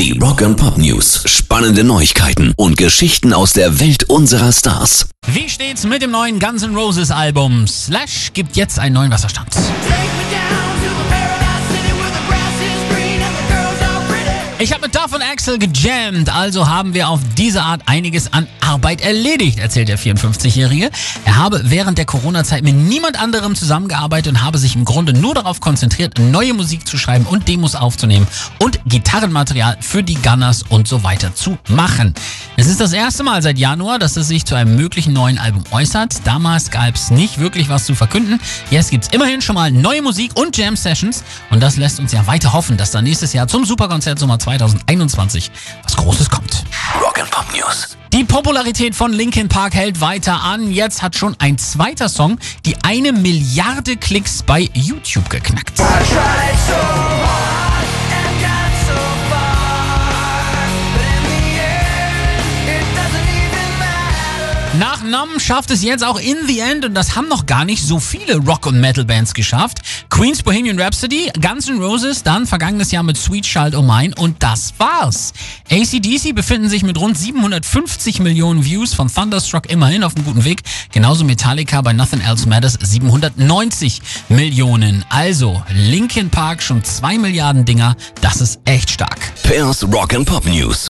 Die Rock and Pop News. Spannende Neuigkeiten und Geschichten aus der Welt unserer Stars. Wie steht's mit dem neuen Guns N' Roses Album? Slash gibt jetzt einen neuen Wasserstand. Ich habe mit Duff und Axel gejammt, also haben wir auf diese Art einiges an Arbeit erledigt, erzählt der 54-Jährige. Er habe während der Corona-Zeit mit niemand anderem zusammengearbeitet und habe sich im Grunde nur darauf konzentriert, neue Musik zu schreiben und Demos aufzunehmen und Gitarrenmaterial für die Gunners und so weiter zu machen. Es ist das erste Mal seit Januar, dass es sich zu einem möglichen neuen Album äußert. Damals gab es nicht wirklich was zu verkünden. Jetzt gibt's immerhin schon mal neue Musik und Jam-Sessions und das lässt uns ja weiter hoffen, dass da nächstes Jahr zum Superkonzert Sommer 2021 was Großes kommt. Rock and Pop News. Die Popularität von Linkin Park hält weiter an. Jetzt hat schon ein zweiter Song die eine Milliarde Klicks bei YouTube geknackt. Nach Numb schafft es jetzt auch In the End und das haben noch gar nicht so viele Rock- und Metal-Bands geschafft. Queen's Bohemian Rhapsody, Guns N' Roses, dann vergangenes Jahr mit Sweet Child O' Mine und das war's. ACDC befinden sich mit rund 750 Millionen Views von Thunderstruck immerhin auf einem guten Weg. Genauso Metallica bei Nothing Else Matters 790 Millionen. Also Linkin Park schon 2 Milliarden Dinger, das ist echt stark. Pairs Rock and Pop News.